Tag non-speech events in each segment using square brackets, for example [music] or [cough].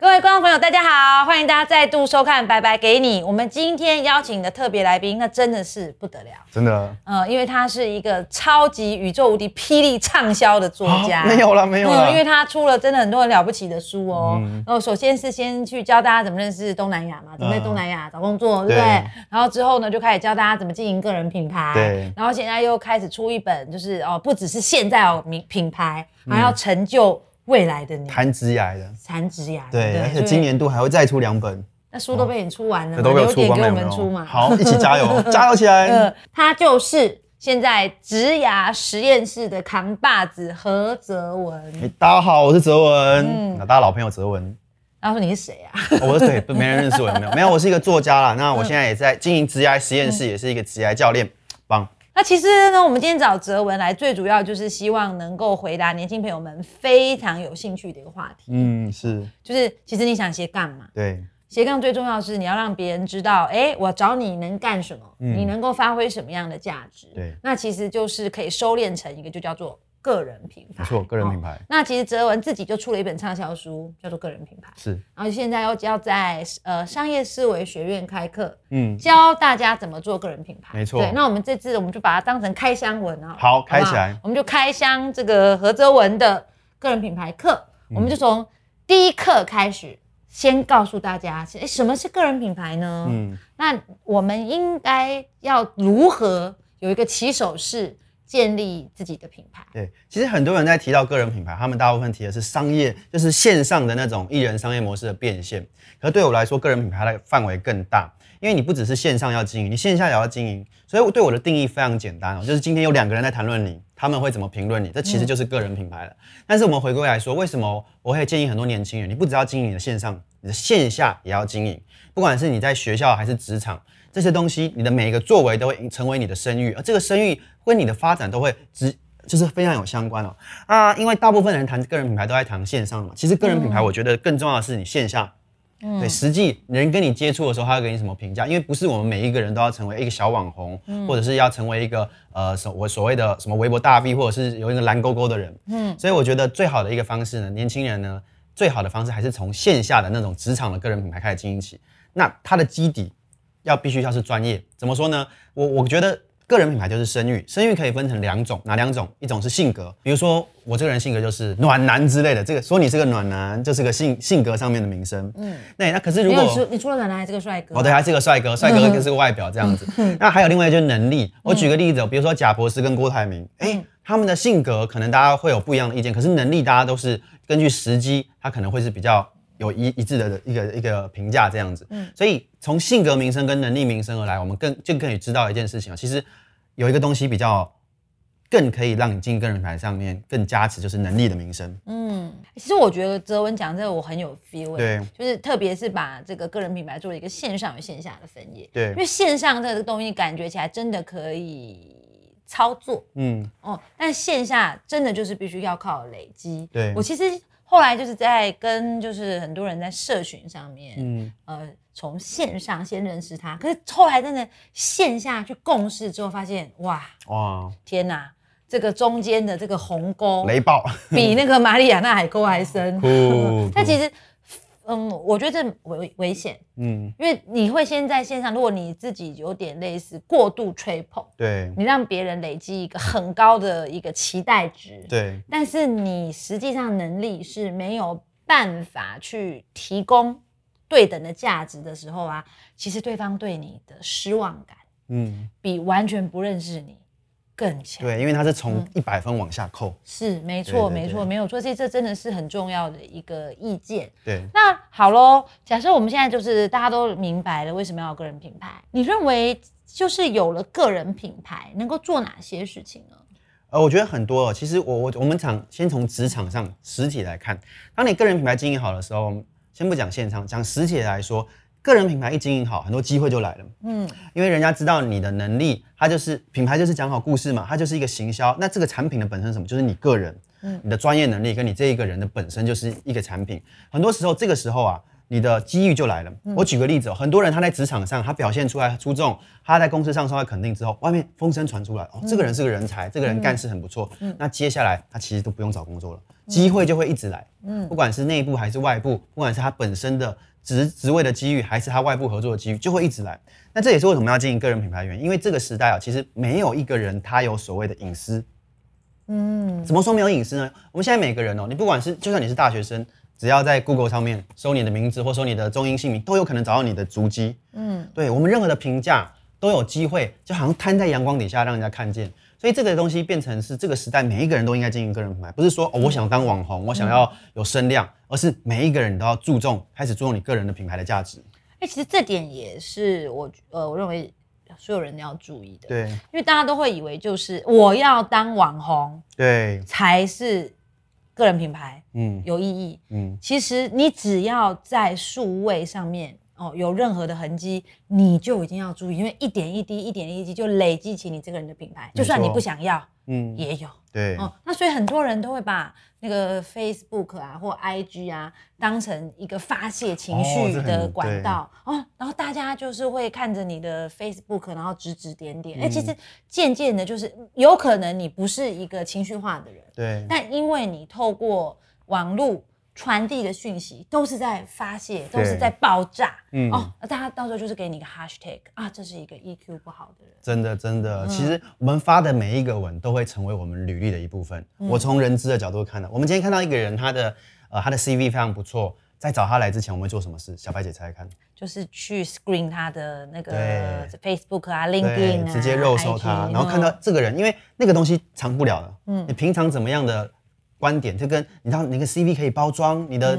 各位观众朋友，大家好，欢迎大家再度收看《白白给你》。我们今天邀请的特别来宾，那真的是不得了，真的。嗯，因为他是一个超级宇宙无敌霹雳畅销的作家，[laughs] 没有了，没有了。嗯，因为他出了真的很多很了不起的书哦。然后首先是先去教大家怎么认识东南亚嘛，怎么在东南亚找工作，对不对？然后之后呢，就开始教大家怎么经营个人品牌。对。然后现在又开始出一本，就是哦，不只是现在哦名品牌，还要成就。未来的你，谈职涯的，谈职涯，对，而且今年度还会再出两本。那书都被你出完了，留点给我们出嘛。好，一起加油，[laughs] 加油起来。呃，他就是现在职涯实验室的扛把子何泽文。大家好，我是泽文，那大家老朋友泽文。他说你是谁啊？我是对，没人认识我，有没有？没有，我是一个作家啦。那我现在也在经营职涯实验室，也是一个职涯教练，帮。那其实呢，我们今天找哲文来，最主要就是希望能够回答年轻朋友们非常有兴趣的一个话题。嗯，是，就是其实你想斜杠嘛？对，斜杠最重要是你要让别人知道，哎，我找你能干什么？你能够发挥什么样的价值？对，那其实就是可以收敛成一个，就叫做。个人品牌，没错，个人品牌。那其实哲文自己就出了一本畅销书，叫做《个人品牌》。是，然后现在要要在呃商业思维学院开课，嗯，教大家怎么做个人品牌。没错。对，那我们这次我们就把它当成开箱文啊。好，开起来。我们就开箱这个何哲文的个人品牌课，我们就从第一课开始，先告诉大家，哎，什么是个人品牌呢？嗯，那我们应该要如何有一个起手式？建立自己的品牌。对，其实很多人在提到个人品牌，他们大部分提的是商业，就是线上的那种艺人商业模式的变现。可对我来说，个人品牌的范围更大，因为你不只是线上要经营，你线下也要经营。所以对我的定义非常简单哦，就是今天有两个人在谈论你，他们会怎么评论你，这其实就是个人品牌了。但是我们回归来说，为什么我会建议很多年轻人，你不只要经营你的线上，你的线下也要经营，不管是你在学校还是职场。这些东西，你的每一个作为都会成为你的声誉，而这个声誉跟你的发展都会直，就是非常有相关哦。啊，因为大部分人谈个人品牌都在谈线上嘛，其实个人品牌我觉得更重要的是你线下，对，实际人跟你接触的时候，他会给你什么评价？因为不是我们每一个人都要成为一个小网红，或者是要成为一个呃所我所谓的什么微博大 V，或者是有一个蓝勾勾的人。嗯，所以我觉得最好的一个方式呢，年轻人呢，最好的方式还是从线下的那种职场的个人品牌开始经营起，那它的基底。要必须要是专业，怎么说呢？我我觉得个人品牌就是声誉，声誉可以分成两种，哪两种？一种是性格，比如说我这个人性格就是暖男之类的，这个说你是个暖男，就是个性性格上面的名声。嗯，那那可是如果你除了暖男还是个帅哥，哦对，还是个帅哥，[laughs] 帅哥就是个外表这样子。[laughs] 那还有另外就是能力，我举个例子，比如说贾博士跟郭台铭，哎，他们的性格可能大家会有不一样的意见，可是能力大家都是根据时机，他可能会是比较。有一一致的一个一个评价这样子，嗯，所以从性格名声跟能力名声而来，我们更就可以知道一件事情啊，其实有一个东西比较更可以让你进个人品牌上面更加持，就是能力的名声。嗯，其实我觉得哲文讲这个我很有 feel，对，就是特别是把这个个人品牌做了一个线上与线下的分野，对，因为线上这个东西感觉起来真的可以操作，嗯，哦，但线下真的就是必须要靠累积。对。我其实。后来就是在跟就是很多人在社群上面，嗯，呃，从线上先认识他，可是后来真的线下去共事之后，发现哇哇天哪，这个中间的这个鸿沟雷暴比那个马里亚纳海沟还深。[laughs] [laughs] 但其实。嗯，我觉得这危危险，嗯，因为你会先在线上，如果你自己有点类似过度吹捧，对，你让别人累积一个很高的一个期待值，对，但是你实际上能力是没有办法去提供对等的价值的时候啊，其实对方对你的失望感，嗯，比完全不认识你。更强对，因为它是从一百分往下扣，是没错没错没有错，这这真的是很重要的一个意见。对，那好喽，假设我们现在就是大家都明白了为什么要有个人品牌，你认为就是有了个人品牌能够做哪些事情呢？呃，我觉得很多。其实我我我们场先从职场上实体来看，当你个人品牌经营好的时候，先不讲现场，讲实体来说。个人品牌一经营好，很多机会就来了。嗯，因为人家知道你的能力，它就是品牌，就是讲好故事嘛，它就是一个行销。那这个产品的本身什么？就是你个人，嗯，你的专业能力跟你这一个人的本身就是一个产品。很多时候，这个时候啊，你的机遇就来了。我举个例子哦，很多人他在职场上他表现出来出众，他在公司上受到肯定之后，外面风声传出来，哦，这个人是个人才，这个人干事很不错。那接下来他其实都不用找工作了，机会就会一直来。嗯，不管是内部还是外部，不管是他本身的职职位的机遇，还是他外部合作的机遇，就会一直来。那这也是为什么要经营个人品牌原因，因为这个时代啊，其实没有一个人他有所谓的隐私。嗯，怎么说没有隐私呢？我们现在每个人哦，你不管是就算你是大学生。只要在 Google 上面搜你的名字或搜你的中英姓名，都有可能找到你的足迹。嗯，对我们任何的评价都有机会，就好像摊在阳光底下让人家看见。所以这个东西变成是这个时代每一个人都应该经营个人品牌，不是说哦我想当网红，我想要有声量，而是每一个人都要注重开始注重你个人的品牌的价值。哎，其实这点也是我呃，我认为所有人都要注意的。对，因为大家都会以为就是我要当网红，对，才是。个人品牌，嗯，有意义，嗯，其实你只要在数位上面哦有任何的痕迹，你就一定要注意，因为一点一滴，一点一滴就累积起你这个人的品牌，就算你不想要，嗯，也有。对，哦，那所以很多人都会把那个 Facebook 啊或 IG 啊当成一个发泄情绪的管道哦，然后大家就是会看着你的 Facebook，然后指指点点，哎，其实渐渐的，就是有可能你不是一个情绪化的人，对，但因为你透过网络。传递的讯息都是在发泄，都是在爆炸。嗯哦，大家到时候就是给你一个 hashtag 啊，这是一个 EQ 不好的人。真的真的，其实我们发的每一个文都会成为我们履历的一部分。我从人资的角度看呢，我们今天看到一个人，他的呃他的 CV 非常不错，在找他来之前，我们会做什么事？小白姐猜猜看。就是去 screen 他的那个 Facebook 啊，LinkedIn 啊，直接肉搜他，然后看到这个人，因为那个东西藏不了的。嗯，你平常怎么样的？观点就跟你知道，你的 CV 可以包装，你的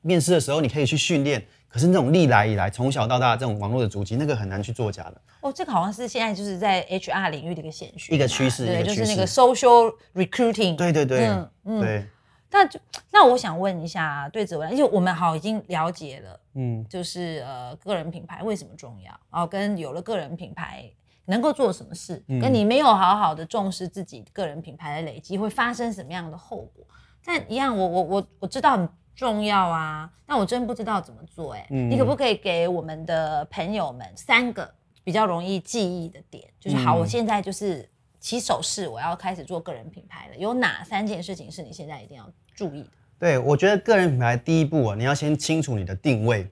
面试的时候你可以去训练。可是那种历来以来从小到大这种网络的足迹，那个很难去作假的。哦，这个好像是现在就是在 HR 领域的一个显学，一个趋势，对，就是那个 social recruiting。对对对，嗯嗯，对。那就那我想问一下，对子文，因为我们好已经了解了，嗯，就是呃个人品牌为什么重要，然后跟有了个人品牌。能够做什么事，跟你没有好好的重视自己个人品牌的累积，会发生什么样的后果？但一样，我我我我知道很重要啊，但我真不知道怎么做。哎，你可不可以给我们的朋友们三个比较容易记忆的点？就是好，我现在就是起手式，我要开始做个人品牌了。有哪三件事情是你现在一定要注意的？对，我觉得个人品牌第一步啊，你要先清楚你的定位，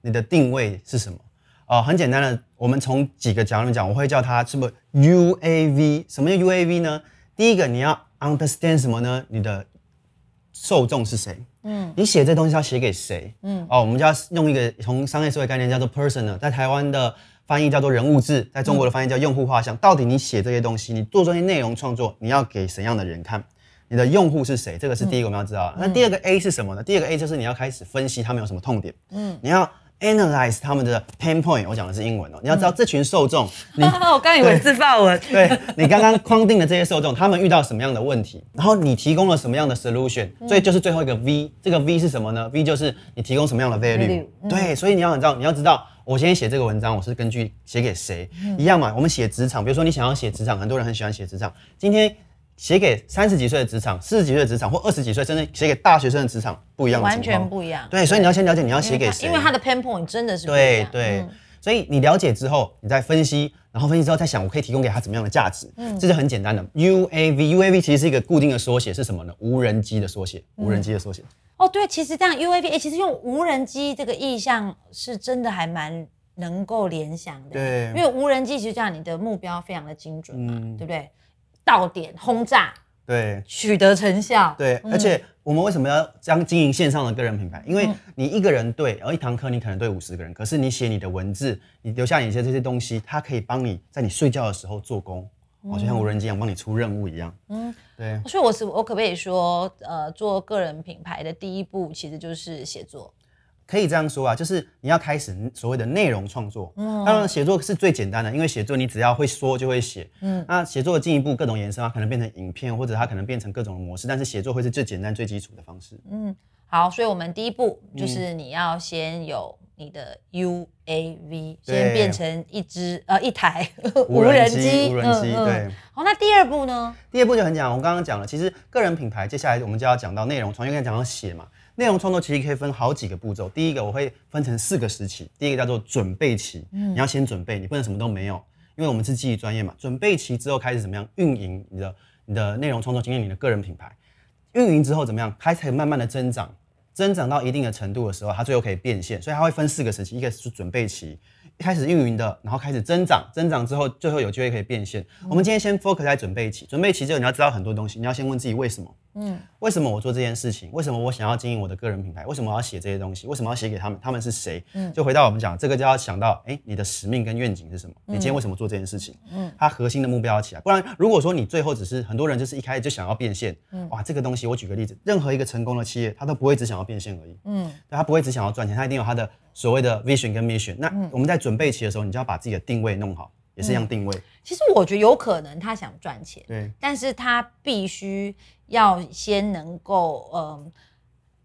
你的定位是什么？哦，很简单的，我们从几个角度讲，我会叫它是不 UAV？什么叫 UAV 呢？第一个你要 understand 什么呢？你的受众是谁？嗯，你写这东西要写给谁？嗯，哦，我们就要用一个从商业社会概念叫做 personal，在台湾的翻译叫做人物志，在中国的翻译叫用户画像。到底你写这些东西，你做这些内容创作，你要给什么样的人看？你的用户是谁？这个是第一个我们要知道。那第二个 A 是什么呢？第二个 A 就是你要开始分析他们有什么痛点。嗯，你要。Analyze 他们的 pain point，我讲的是英文哦。你要知道这群受众，你 [laughs] 我刚以为是发文。对你刚刚框定的这些受众，他们遇到什么样的问题，然后你提供了什么样的 solution，所以就是最后一个 V。这个 V 是什么呢？V 就是你提供什么样的 value。对，所以你要知道，你要知道，我今天写这个文章，我是根据写给谁一样嘛？我们写职场，比如说你想要写职场，很多人很喜欢写职场。今天。写给三十几岁的职场、四十几岁的职场或二十几岁，甚至写给大学生的职场不一样，完全不一样。对，所以你要先了解你要写给谁，因为他的 pain point 真的是对对。所以你了解之后，你再分析，然后分析之后再想，我可以提供给他怎么样的价值？嗯，这是很简单的。UAV，UAV 其实是一个固定的缩写，是什么呢？无人机的缩写，无人机的缩写。哦，对，其实这样 UAV，其实用无人机这个意象是真的还蛮能够联想的。对，因为无人机其实这样，你的目标非常的精准嘛，对不对？到点轰炸。对，取得成效。对，而且我们为什么要将经营线上的个人品牌？因为你一个人对，然后一堂课你可能对五十个人，可是你写你的文字，你留下你些这些东西，它可以帮你在你睡觉的时候做工，哦，就像无人机一样帮你出任务一样。嗯，对。所以我是我可不可以说，呃，做个人品牌的第一步其实就是写作。可以这样说啊，就是你要开始所谓的内容创作。嗯，当然写作是最简单的，因为写作你只要会说就会写。嗯，那写作的进一步各种延伸，它可能变成影片，或者它可能变成各种模式，但是写作会是最简单、最基础的方式。嗯，好，所以我们第一步就是你要先有你的 UAV，先变成一只呃一台 [laughs] 无人机。无人机，对。好，那第二步呢？第二步就很简单，我刚刚讲了，其实个人品牌接下来我们就要讲到内容创作，刚才讲到写嘛。内容创作其实可以分好几个步骤。第一个我会分成四个时期，第一个叫做准备期，你要先准备，你不能什么都没有，因为我们是记忆专业嘛。准备期之后开始怎么样运营你的你的内容创作经验，你的个人品牌。运营之后怎么样，开始慢慢的增长，增长到一定的程度的时候，它最后可以变现。所以它会分四个时期，一个是准备期。一开始运营的，然后开始增长，增长之后，最后有机会可以变现。我们今天先 focus 在准备期，准备期之后你要知道很多东西，你要先问自己为什么。嗯，为什么我做这件事情？为什么我想要经营我的个人品牌？为什么我要写这些东西？为什么要写给他们？他们是谁？嗯，就回到我们讲这个，就要想到，哎，你的使命跟愿景是什么？你今天为什么做这件事情？嗯，它核心的目标要起来，不然如果说你最后只是很多人就是一开始就想要变现，嗯，哇，这个东西我举个例子，任何一个成功的企业，他都不会只想要变现而已，嗯，他不会只想要赚钱，他一定有他的所谓的 vision 跟 mission。那我们在准备期的时候，你就要把自己的定位弄好。也是一样定位。其实我觉得有可能他想赚钱，对，但是他必须要先能够，嗯，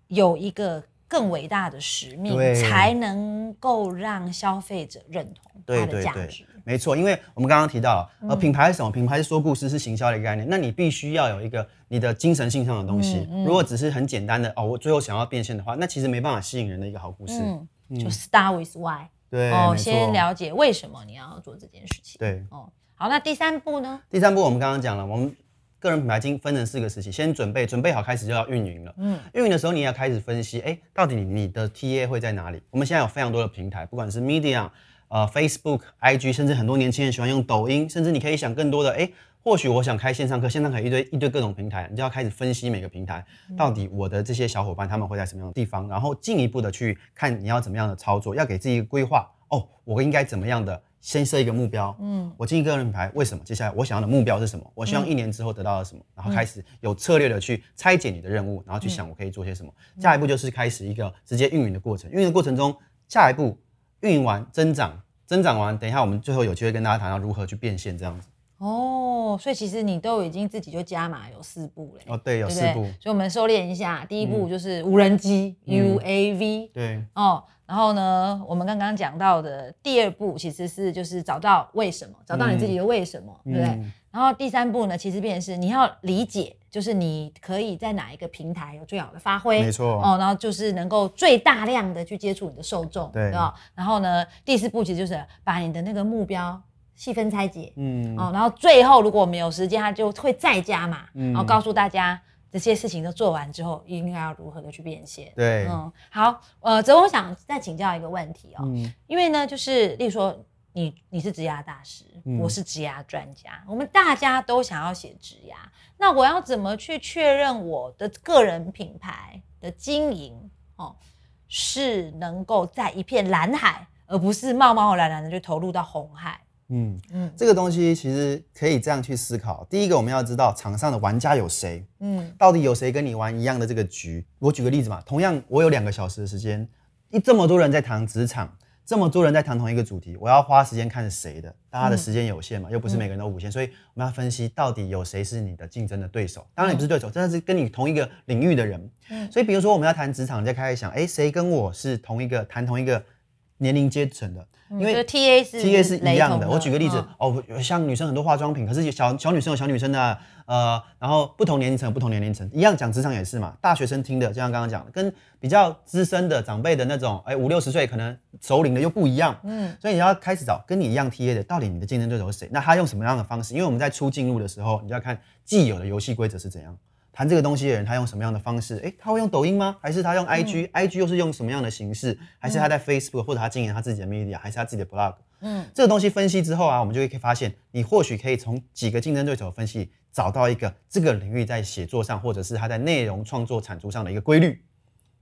有一个更伟大的使命，才能够让消费者认同他的价值。没错，因为我们刚刚提到，呃，品牌是什么？品牌是说故事，是行销的一个概念。那你必须要有一个你的精神性上的东西。如果只是很简单的哦，我最后想要变现的话，那其实没办法吸引人的一个好故事。就 start with why。对哦，先了解为什么你要做这件事情。对哦，好，那第三步呢？第三步我们刚刚讲了，我们个人品牌经分成四个时期，先准备，准备好开始就要运营了。嗯，运营的时候你要开始分析，哎，到底你的 TA 会在哪里？我们现在有非常多的平台，不管是 Media、呃 Facebook、IG，甚至很多年轻人喜欢用抖音，甚至你可以想更多的，哎。或许我想开线上课，线上课一堆一堆各种平台，你就要开始分析每个平台到底我的这些小伙伴他们会在什么样的地方，然后进一步的去看你要怎么样的操作，要给自己规划哦，我应该怎么样的先设一个目标，嗯，我经营个人品牌为什么？接下来我想要的目标是什么？我希望一年之后得到了什么？然后开始有策略的去拆解你的任务，然后去想我可以做些什么。下一步就是开始一个直接运营的过程，运营的过程中，下一步运营完增长，增长完，等一下我们最后有机会跟大家谈到如何去变现这样子。哦，所以其实你都已经自己就加码有四步嘞。哦，对，有四步。所以我们收敛一下，第一步就是无人机 UAV。对。哦，然后呢，我们刚刚讲到的第二步其实是就是找到为什么，找到你自己的为什么，对不对？然后第三步呢，其实变成是你要理解，就是你可以在哪一个平台有最好的发挥。没错。哦，然后就是能够最大量的去接触你的受众，对吧？然后呢，第四步其实就是把你的那个目标。细分拆解，嗯，哦，然后最后如果我们有时间，他就会再加嘛，嗯。然后告诉大家这些事情都做完之后，应该要如何的去变现。对，嗯，好，呃，泽我想再请教一个问题哦，因为呢，就是例如说你你是职涯大师，我是职涯专家，我们大家都想要写职涯，那我要怎么去确认我的个人品牌的经营哦，是能够在一片蓝海，而不是贸贸然然的就投入到红海？嗯嗯，这个东西其实可以这样去思考。第一个，我们要知道场上的玩家有谁，嗯，到底有谁跟你玩一样的这个局？我举个例子嘛，同样我有两个小时的时间，一这么多人在谈职场，这么多人在谈同一个主题，我要花时间看谁的？大家的时间有限嘛，又不是每个人都无限，所以我们要分析到底有谁是你的竞争的对手。当然你不是对手，真的是跟你同一个领域的人。嗯，所以比如说我们要谈职场，你就开始想，哎，谁跟我是同一个谈同一个年龄阶层的？因为 T A 是 T A 是一样的。我举个例子哦，像女生很多化妆品，可是小小女生有小女生的，呃，然后不同年龄层有不同年龄层，一样讲职场也是嘛。大学生听的，就像刚刚讲的，跟比较资深的长辈的那种，哎，五六十岁可能首领的又不一样。嗯，所以你要开始找跟你一样 T A 的，到底你的竞争对手是谁？那他用什么样的方式？因为我们在初进入的时候，你就要看既有的游戏规则是怎样。谈这个东西的人，他用什么样的方式？诶，他会用抖音吗？还是他用 IG？IG 又是用什么样的形式？还是他在 Facebook 或者他经营他自己的 media？还是他自己的 blog？嗯，这个东西分析之后啊，我们就会可以发现，你或许可以从几个竞争对手分析，找到一个这个领域在写作上，或者是他在内容创作产出上的一个规律。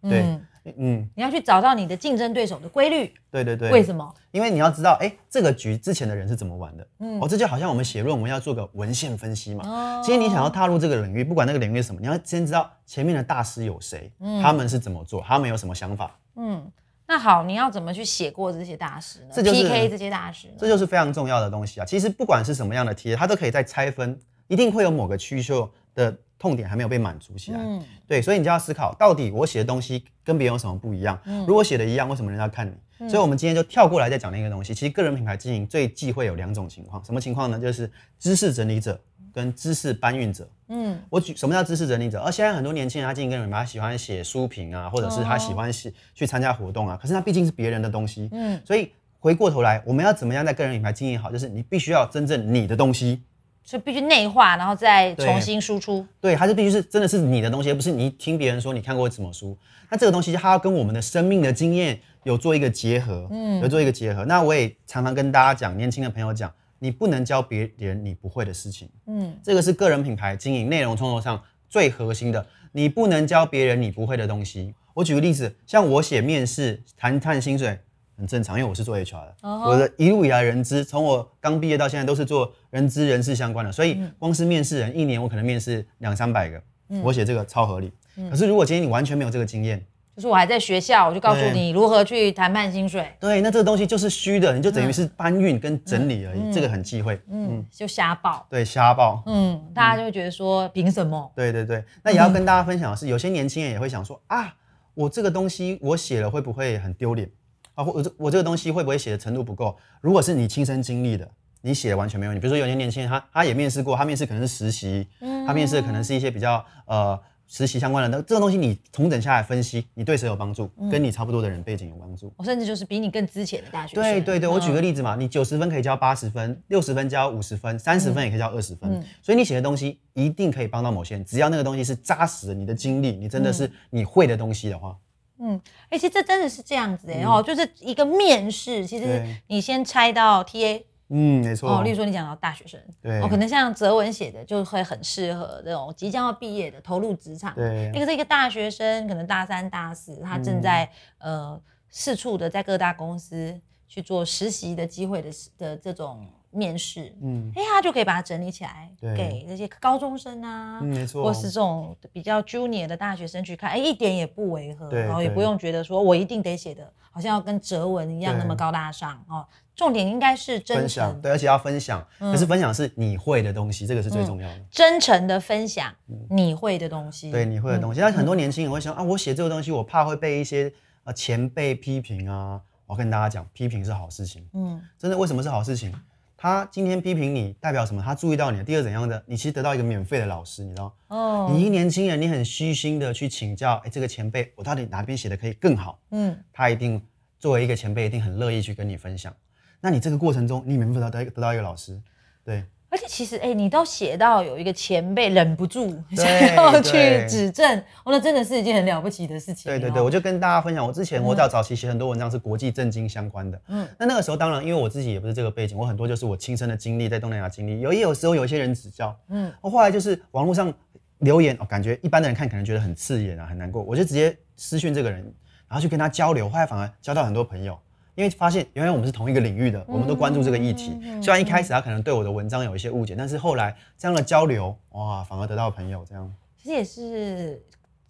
对。嗯，你要去找到你的竞争对手的规律。对对对。为什么？因为你要知道，哎，这个局之前的人是怎么玩的。嗯。哦，这就好像我们写论文要做个文献分析嘛。哦。今天你想要踏入这个领域，不管那个领域是什么，你要先知道前面的大师有谁，他们是怎么做，他们有什么想法。嗯。那好，你要怎么去写过这些大师呢？这就是 PK 这些大师。这就是非常重要的东西啊！其实不管是什么样的 T，它都可以在拆分，一定会有某个区秀的。痛点还没有被满足起来，嗯，对，所以你就要思考，到底我写的东西跟别人有什么不一样？如果写的一样，为什么人家看你？所以，我们今天就跳过来再讲那个东西。其实，个人品牌经营最忌讳有两种情况，什么情况呢？就是知识整理者。跟知识搬运者。嗯，我举什么叫知识整理者？而现在很多年轻人他经营个人品牌，他喜欢写书评啊，或者是他喜欢写去参加活动啊，可是他毕竟是别人的东西。嗯，所以回过头来，我们要怎么样在个人品牌经营好？就是你必须要真正你的东西。所以必须内化，然后再重新输出。对，它是必须是真的是你的东西，而不是你听别人说你看过什么书。那这个东西它要跟我们的生命的经验有做一个结合，嗯，有做一个结合。那我也常常跟大家讲，年轻的朋友讲，你不能教别人你不会的事情，嗯，这个是个人品牌经营、内容创作上最核心的。你不能教别人你不会的东西。我举个例子，像我写面试谈谈薪水。很正常，因为我是做 HR 的，我的一路以来人资，从我刚毕业到现在都是做人资人事相关的，所以光是面试人，一年我可能面试两三百个，我写这个超合理。可是如果今天你完全没有这个经验，就是我还在学校，我就告诉你如何去谈判薪水。对，那这个东西就是虚的，你就等于是搬运跟整理而已，这个很忌讳。嗯，就瞎报。对，瞎报。嗯，大家就会觉得说凭什么？对对对，那也要跟大家分享的是，有些年轻人也会想说啊，我这个东西我写了会不会很丢脸？啊，我这我这个东西会不会写的程度不够？如果是你亲身经历的，你写的完全没问题。比如说有些年轻人，他他也面试过，他面试可能是实习，他面试的可能是一些比较呃实习相关的。那这个东西你重整下来分析，你对谁有帮助？跟你差不多的人背景有帮助。我甚至就是比你更之前的大学生。对对对，我举个例子嘛，你九十分可以交八十分，六十分交五十分，三十分也可以交二十分。所以你写的东西一定可以帮到某些人，只要那个东西是扎实的，你的经历，你真的是你会的东西的话。嗯，哎，其实这真的是这样子哎，哦，就是一个面试，其实你先猜到 T A，嗯，没错，哦，例如说你讲到大学生，对，哦，可能像哲文写的就会很适合这种即将要毕业的投入职场，对，那个是一个大学生，可能大三大四，他正在呃四处的在各大公司去做实习的机会的的这种。面试，嗯，哎，他就可以把它整理起来，给那些高中生啊，没错，或是这种比较 junior 的大学生去看，哎，一点也不违和，然后也不用觉得说我一定得写的，好像要跟哲文一样那么高大上哦。重点应该是真诚，对，而且要分享，可是分享是你会的东西，这个是最重要的。真诚的分享你会的东西，对，你会的东西。那很多年轻人会想啊，我写这个东西，我怕会被一些呃前辈批评啊。我跟大家讲，批评是好事情，嗯，真的，为什么是好事情？他今天批评你代表什么？他注意到你。第二怎样的？你其实得到一个免费的老师，你知道哦。你一年轻人，你很虚心的去请教，哎，这个前辈，我到底哪边写的可以更好？嗯，他一定作为一个前辈，一定很乐意去跟你分享。那你这个过程中，你免费得到得到一个老师，对。而且其实，哎，你都写到有一个前辈忍不住想要去指正，哦，那真的是一件很了不起的事情。对对对，我就跟大家分享，我之前我早早期写很多文章是国际政经相关的，嗯，那那个时候当然，因为我自己也不是这个背景，我很多就是我亲身的经历，在东南亚经历，有也有时候有一些人指教，嗯，我后来就是网络上留言，哦，感觉一般的人看可能觉得很刺眼啊，很难过，我就直接私讯这个人，然后去跟他交流，后来反而交到很多朋友。因为发现原来我们是同一个领域的，我们都关注这个议题。虽然一开始他可能对我的文章有一些误解，但是后来这样的交流，哇，反而得到朋友。这样其实也是，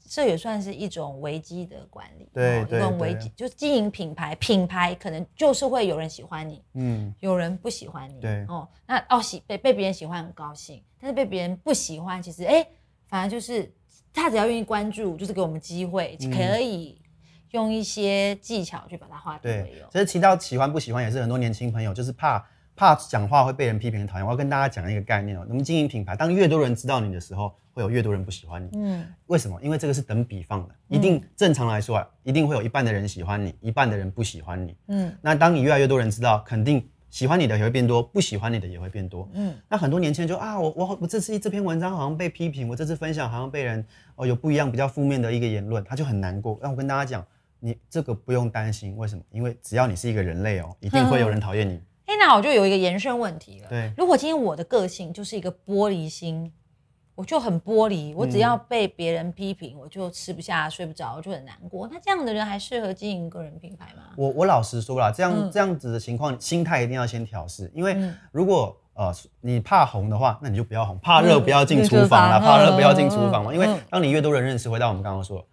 这也算是一种危机的管理。对对，一种危机就是经营品牌，品牌可能就是会有人喜欢你，嗯，有人不喜欢你。对哦，那哦喜被被别人喜欢很高兴，但是被别人不喜欢，其实哎，反而就是他只要愿意关注，就是给我们机会，可以。用一些技巧去把它化为有。其实提到喜欢不喜欢，也是很多年轻朋友就是怕怕讲话会被人批评讨厌。我要跟大家讲一个概念哦，我们经营品牌，当越多人知道你的时候，会有越多人不喜欢你。嗯，为什么？因为这个是等比放的，一定正常来说啊，一定会有一半的人喜欢你，一半的人不喜欢你。嗯，那当你越来越多人知道，肯定喜欢你的也会变多，不喜欢你的也会变多。嗯，那很多年轻人就啊，我我我这次这篇文章好像被批评，我这次分享好像被人哦有不一样比较负面的一个言论，他就很难过。那我跟大家讲。你这个不用担心，为什么？因为只要你是一个人类哦，一定会有人讨厌你。哎，那我就有一个延伸问题了。对，如果今天我的个性就是一个玻璃心，我就很玻璃，我只要被别人批评，我就吃不下、睡不着，就很难过。那这样的人还适合经营个人品牌吗？我我老实说了，这样这样子的情况，心态一定要先调试。因为如果呃你怕红的话，那你就不要红；怕热不要进厨房了，怕热不要进厨房嘛。因为当你越多人认识，回到我们刚刚说。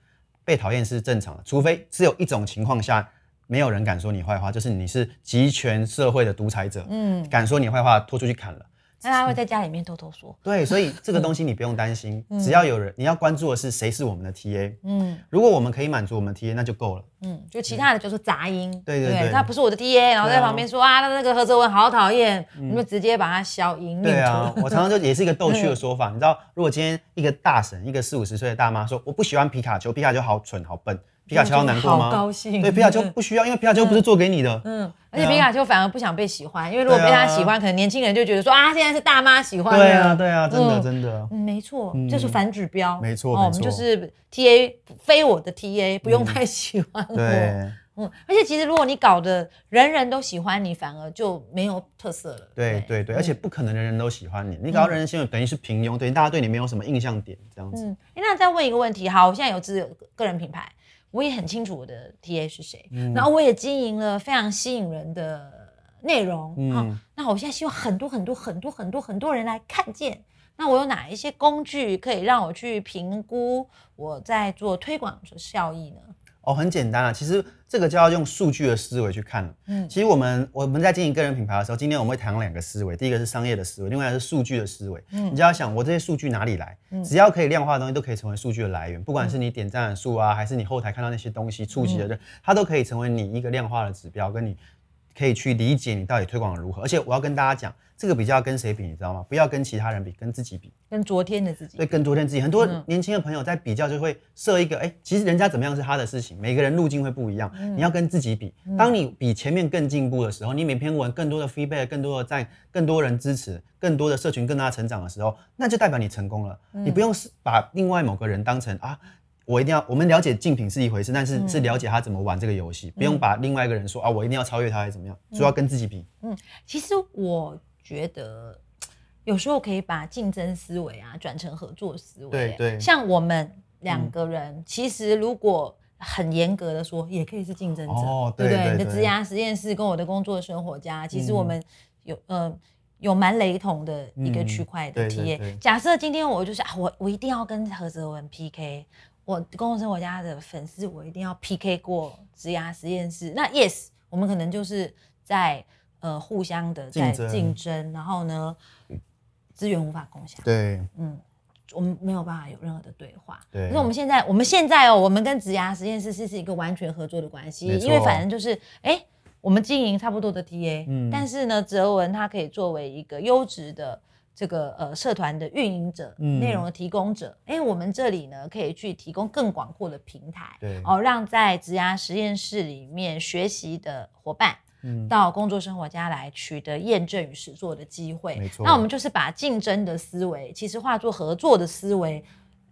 被讨厌是正常的，除非只有一种情况下，没有人敢说你坏话，就是你是集权社会的独裁者，嗯，敢说你坏话拖出去砍了。但他会在家里面偷偷说。对，所以 [laughs] 这个东西你不用担心，只要有人，你要关注的是谁是我们的 TA。嗯，如果我们可以满足我们 TA，那就够了。嗯，就其他的就是杂音。对对对，他不是我的 TA，然后在旁边说啊，那那个何泽文好讨厌，我们就直接把他消音。对啊，我常常就 [laughs] 也是一个逗趣的说法，你知道，如果今天一个大神，一个四五十岁的大妈说我不喜欢皮卡丘，皮卡丘好蠢好笨。皮卡丘要难过吗？高兴。对，皮卡丘不需要，因为皮卡丘不是做给你的。嗯，而且皮卡丘反而不想被喜欢，因为如果被他喜欢，可能年轻人就觉得说啊，现在是大妈喜欢。对啊，对啊，真的真的。嗯，没错，就是反指标。没错，我们就是 T A 非我的 T A，不用太喜欢我。对。嗯，而且其实如果你搞得人人都喜欢你，反而就没有特色了。对对对，而且不可能人人都喜欢你，你搞到人人喜欢，等于是平庸，等于大家对你没有什么印象点这样子。嗯，那再问一个问题，好，我现在有自个人品牌。我也很清楚我的 TA 是谁，然后我也经营了非常吸引人的内容。嗯，那我现在希望很多很多很多很多很多人来看见。那我有哪一些工具可以让我去评估我在做推广的效益呢？哦，很简单啊，其实这个就要用数据的思维去看了。嗯，其实我们我们在经营个人品牌的时候，今天我们会谈两个思维，第一个是商业的思维，另外是数据的思维。嗯，你就要想我这些数据哪里来？只要可以量化的东西都可以成为数据的来源，不管是你点赞数啊，还是你后台看到那些东西触及的人，它都可以成为你一个量化的指标，跟你可以去理解你到底推广的如何。而且我要跟大家讲。这个比较跟谁比，你知道吗？不要跟其他人比，跟自己比，跟昨天的自己。对，跟昨天自己。很多年轻的朋友在比较，就会设一个，哎，其实人家怎么样是他的事情。每个人路径会不一样，你要跟自己比。当你比前面更进步的时候，你每篇文更多的 feedback，更多的赞，更多人支持，更多的社群更大成长的时候，那就代表你成功了。你不用是把另外某个人当成啊，我一定要。我们了解竞品是一回事，但是是了解他怎么玩这个游戏，不用把另外一个人说啊，我一定要超越他还是怎么样，主要跟自己比。嗯，其实我觉得。有时候可以把竞争思维啊转成合作思维。对对。像我们两个人，其实如果很严格的说，也可以是竞争者，对不对？你的职涯实验室跟我的工作生活家，其实我们有呃有蛮雷同的一个区块的体验。假设今天我就是啊，我我一定要跟何泽文 PK，我工作生活家的粉丝我一定要 PK 过职涯实验室。那 Yes，我们可能就是在呃互相的在竞争，然后呢？资源无法共享，对，嗯，我们没有办法有任何的对话。对，可是我们现在，我们现在哦，我们跟植牙实验室是是一个完全合作的关系，因为反正就是，哎，我们经营差不多的 TA，嗯，但是呢，哲文他可以作为一个优质的这个呃社团的运营者，内容的提供者，哎，我们这里呢可以去提供更广阔的平台，对，哦，让在职涯实验室里面学习的伙伴。到工作生活家来取得验证与实作的机会。没错，那我们就是把竞争的思维，其实化作合作的思维，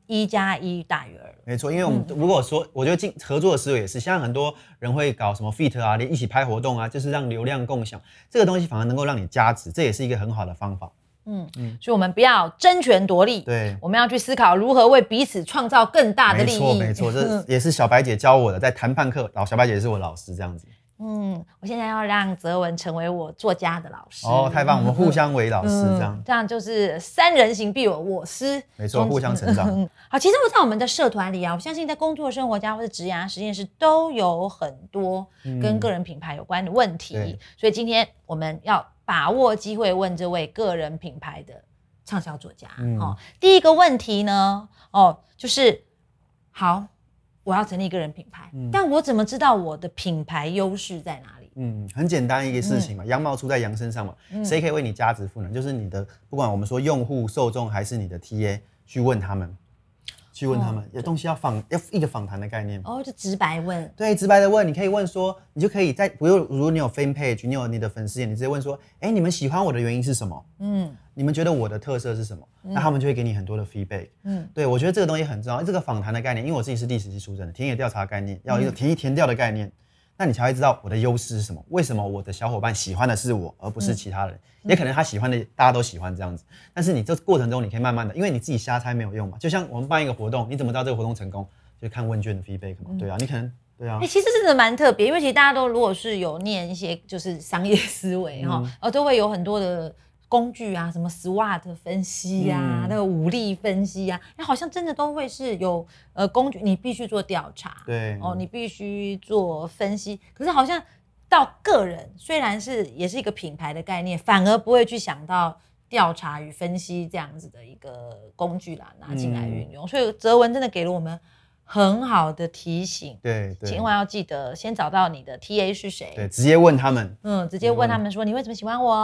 一加一大于二。没错，因为我们如果说，我觉得竞合作的思维也是，像很多人会搞什么 fit 啊，连一起拍活动啊，就是让流量共享这个东西，反而能够让你加值，这也是一个很好的方法。嗯嗯，所以我们不要争权夺利，对，我们要去思考如何为彼此创造更大的利益。没错，没错，这 [laughs] 也是小白姐教我的，在谈判课，然后小白姐也是我老师，这样子。嗯，我现在要让泽文成为我作家的老师哦，太棒！我们互相为老师，[laughs] 这样这样就是三人行必有我师，没错，互相成长。[laughs] 好，其实我在我们的社团里啊，我相信在工作生活家或者职涯实验室都有很多跟个人品牌有关的问题，所以今天我们要把握机会问这位个人品牌的畅销作家。嗯哦，第一个问题呢，哦，就是好。我要成立一个人品牌，嗯但我怎么知道我的品牌优势在哪里？嗯，很简单一个事情嘛，羊毛出在羊身上嘛，谁可以为你加值赋能？就是你的，不管我们说用户、受众还是你的 TA，去问他们。去问他们，有东西要访，要一个访谈的概念哦，就直白问。对，直白的问，你可以问说，你就可以在，不用，如果你有 fan page，你有你的粉丝页，你直接问说，哎，你们喜欢我的原因是什么？嗯，你们觉得我的特色是什么？那他们就会给你很多的 feedback。嗯，对，我觉得这个东西很重要，这个访谈的概念，因为我自己是历史系出身的，田野调查概念，要一个田一填调的概念。那你才会知道我的优势是什么？为什么我的小伙伴喜欢的是我，而不是其他人？也可能他喜欢的大家都喜欢这样子。但是你这过程中，你可以慢慢的，因为你自己瞎猜没有用嘛。就像我们办一个活动，你怎么知道这个活动成功？就看问卷的 feedback 嘛。对啊，你可能对啊。哎，其实真的蛮特别，因为其实大家都如果是有念一些就是商业思维哈，呃，都会有很多的。工具啊，什么 SWOT 分析呀，那个武力分析呀，那好像真的都会是有呃工具，你必须做调查，对，哦，你必须做分析。可是好像到个人，虽然是也是一个品牌的概念，反而不会去想到调查与分析这样子的一个工具啦，拿进来运用。所以哲文真的给了我们很好的提醒，对，千万要记得先找到你的 TA 是谁，对，直接问他们，嗯，直接问他们说你为什么喜欢我？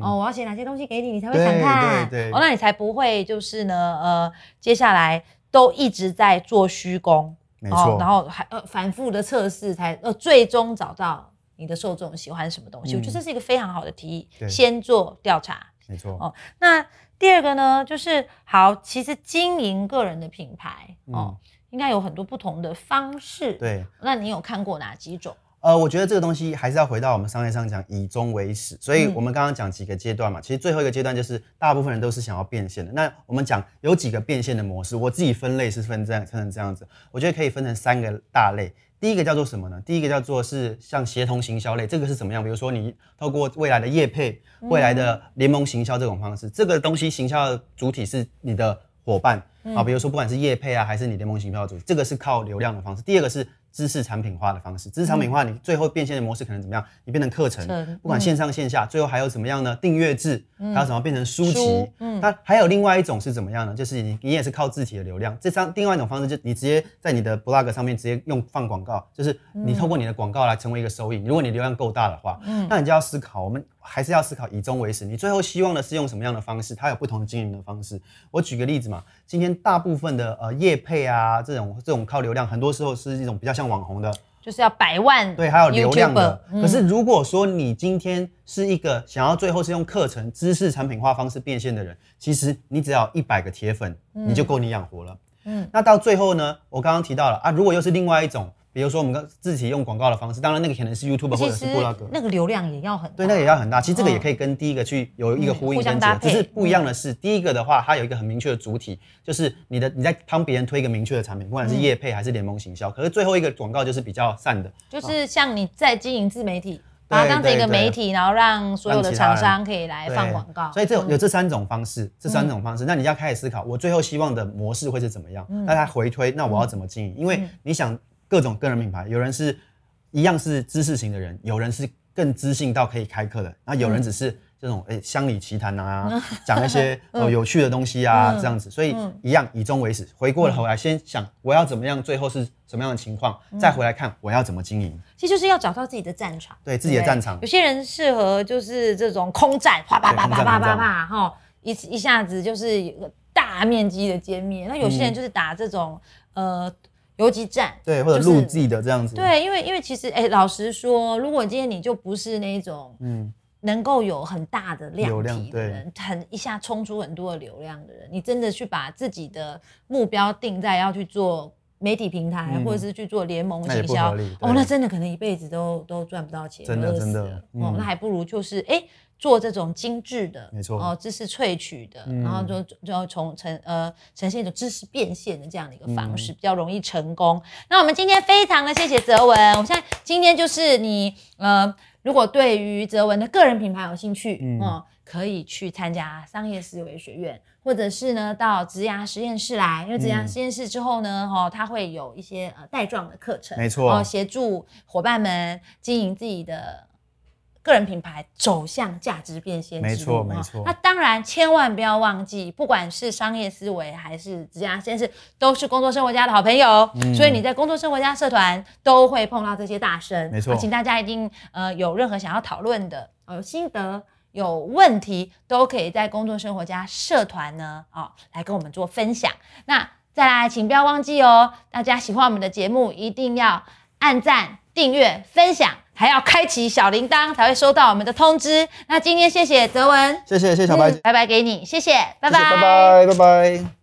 哦，我要写哪些东西给你，你才会想看，对，哦，那你才不会就是呢，呃，接下来都一直在做虚功，没错，然后还呃反复的测试，才呃最终找到。你的受众喜欢什么东西？我觉得这是一个非常好的提议。先做调查，没错。哦，那第二个呢，就是好，其实经营个人的品牌哦，应该有很多不同的方式。对，那你有看过哪几种？呃，我觉得这个东西还是要回到我们商业上讲，以终为始。所以我们刚刚讲几个阶段嘛，其实最后一个阶段就是大部分人都是想要变现的。那我们讲有几个变现的模式，我自己分类是分这样分成这样子，我觉得可以分成三个大类。第一个叫做什么呢？第一个叫做是像协同行销类，这个是怎么样？比如说你透过未来的业配、未来的联盟行销这种方式，这个东西行销的主体是你的伙伴啊，比如说不管是业配啊，还是你联盟行销主，这个是靠流量的方式。第二个是。知识产品化的方式，知识产品化，你最后变现的模式可能怎么样？你变成课程，不管线上线下，最后还有怎么样呢？订阅制，还有什么变成书籍？嗯，那还有另外一种是怎么样呢？就是你你也是靠自己的流量，这张另外一种方式，就你直接在你的 blog 上面直接用放广告，就是你透过你的广告来成为一个收益。如果你流量够大的话，嗯，那你就要思考，我们还是要思考以终为始。你最后希望的是用什么样的方式？它有不同的经营的方式。我举个例子嘛，今天大部分的呃业配啊，这种这种靠流量，很多时候是一种比较像网红的。就是要百万对，还有流量的。可是如果说你今天是一个想要最后是用课程知识产品化方式变现的人，其实你只要一百个铁粉，你就够你养活了。嗯，那到最后呢，我刚刚提到了啊，如果又是另外一种。比如说，我们刚自己用广告的方式，当然那个可能是 YouTube 或者是布拉格，那个流量也要很对，那个也要很大。其实这个也可以跟第一个去有一个呼应跟结合，只是不一样的是，第一个的话，它有一个很明确的主体，就是你的你在帮别人推一个明确的产品，不管是业配还是联盟行销。可是最后一个广告就是比较散的，就是像你在经营自媒体，把它当成一个媒体，然后让所有的厂商可以来放广告。所以这有这三种方式，这三种方式，那你要开始思考，我最后希望的模式会是怎么样？那它回推，那我要怎么经营？因为你想。各种个人品牌，有人是一样是知识型的人，有人是更知性到可以开课的，那有人只是这种诶乡里奇谈啊，[laughs] 讲一些哦有趣的东西啊这样子，所以一样以终为始，回过头来先想我要怎么样，最后是什么样的情况，再回来看我要怎么经营。其实就是要找到自己的战场，对自己的战场。有些人适合就是这种空战，啪啪啪啪啪啪啪哈，一一下子就是大面积的歼灭。那有些人就是打这种呃。游击战，对，或者陆地的这样子，对，因为因为其实，哎，老实说，如果今天你就不是那种，嗯，能够有很大的量体的人，很一下冲出很多的流量的人，你真的去把自己的目标定在要去做媒体平台，或者是去做联盟营销，哦，那真的可能一辈子都都赚不到钱，真的真的，哦，那还不如就是哎。做这种精致的，没错。哦，知识萃取的，然后就就要从呈呃呈现一种知识变现的这样的一个方式，比较容易成功。那我们今天非常的谢谢泽文，我们现在今天就是你呃，如果对于泽文的个人品牌有兴趣，嗯，可以去参加商业思维学院，或者是呢到植牙实验室来，因为植牙实验室之后呢，哈，它会有一些呃带状的课程，没错，协助伙伴们经营自己的。个人品牌走向价值变现，没错没错。那当然，千万不要忘记，不管是商业思维还是职业先是都是工作生活家的好朋友。所以你在工作生活家社团都会碰到这些大神，没错。请大家一定呃有任何想要讨论的，有心得、有问题，都可以在工作生活家社团呢哦来跟我们做分享。那再来，请不要忘记哦，大家喜欢我们的节目，一定要按赞、订阅、分享。还要开启小铃铛才会收到我们的通知。那今天谢谢泽文，谢谢谢谢小白，拜拜给你，谢谢，拜拜，拜拜拜拜。